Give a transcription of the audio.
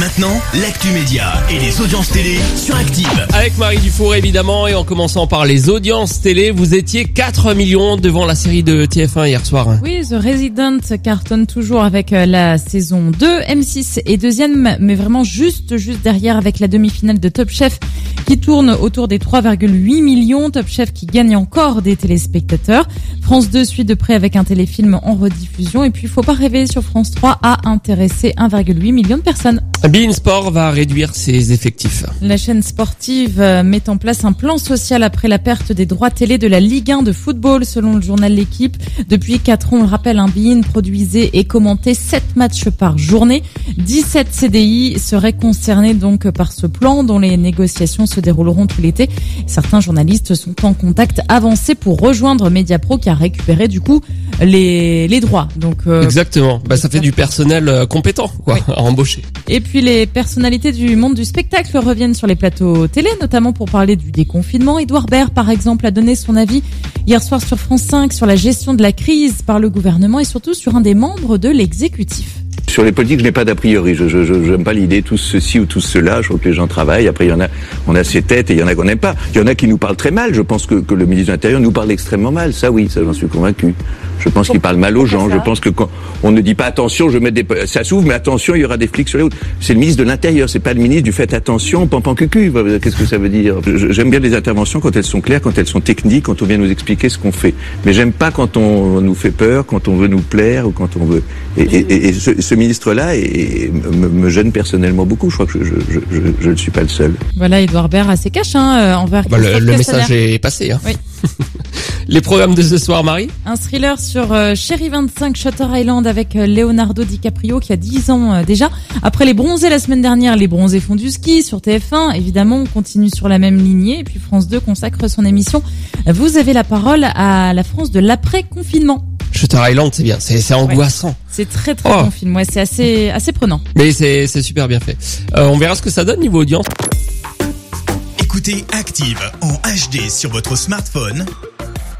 Maintenant, l'actu média et les audiences télé sur Active. Avec Marie Dufour évidemment et en commençant par les audiences télé, vous étiez 4 millions devant la série de TF1 hier soir. Oui, The Resident cartonne toujours avec euh, la saison 2. M6 est deuxième, mais vraiment juste, juste derrière avec la demi-finale de Top Chef qui tourne autour des 3,8 millions. Top Chef qui gagne encore des téléspectateurs. France 2 suit de près avec un téléfilm en rediffusion. Et puis, faut pas rêver sur France 3 à intéresser 1,8 million de personnes. Bein Sport va réduire ses effectifs. La chaîne sportive euh, met en place un plan social après la perte des droits télé de la Ligue 1 de football, selon le journal L'équipe. Depuis 4 ans, on le rappelle, un Bein produisait et commentait 7 matchs par journée. 17 CDI seraient concernés donc par ce plan dont les négociations se dérouleront tout l'été. Certains journalistes sont en contact avancé pour rejoindre Mediapro qui a récupéré du coup les, les droits. Donc euh, Exactement. Bah ça fait du personnel euh, compétent quoi à embaucher. Et puis les personnalités du monde du spectacle reviennent sur les plateaux télé, notamment pour parler du déconfinement. Edouard Baird, par exemple, a donné son avis hier soir sur France 5 sur la gestion de la crise par le gouvernement et surtout sur un des membres de l'exécutif. Sur les politiques, je n'ai pas d'a priori. Je je, je, j'aime pas l'idée tous ceci ou tous cela. Je trouve que les gens travaillent. Après, il y en a, on a ses têtes et il y en a qu'on n'aime pas. Il y en a qui nous parlent très mal. Je pense que, que le ministre de l'Intérieur nous parle extrêmement mal. Ça, oui, ça, j'en suis convaincu. Je pense qu'il parle mal aux gens. Je pense que quand on ne dit pas attention, je mets des, ça s'ouvre, mais attention, il y aura des flics sur les routes. C'est le ministre de l'Intérieur. C'est pas le ministre du fait attention, pampan cucu. Qu'est-ce que ça veut dire? J'aime bien les interventions quand elles sont claires, quand elles sont techniques, quand on vient nous expliquer ce qu'on fait. Mais j'aime pas quand on nous fait peur, quand on veut nous plaire ou quand on veut. Et, et- et- et ce, ce ministre-là me, me gêne personnellement beaucoup. Je crois que je, je, je, je- je ne suis pas le seul. Voilà, Edouard Baird assez cash hein, euh, envers Bah, le, le message est passé. Hein. Oui. Les programmes de ce soir, Marie. Un thriller sur euh, Cherry 25 Shutter Island avec euh, Leonardo DiCaprio qui a 10 ans euh, déjà. Après les bronzés la semaine dernière, les bronzés font du ski sur TF1. Évidemment, on continue sur la même lignée. Et puis France 2 consacre son émission. Vous avez la parole à la France de l'après-confinement. Shutter Island, c'est bien. C'est c'est angoissant. C'est très très Oh. bon film. Ouais, c'est assez assez prenant. Mais c'est c'est super bien fait. Euh, on verra ce que ça donne niveau audience. Écoutez Active en HD sur votre smartphone,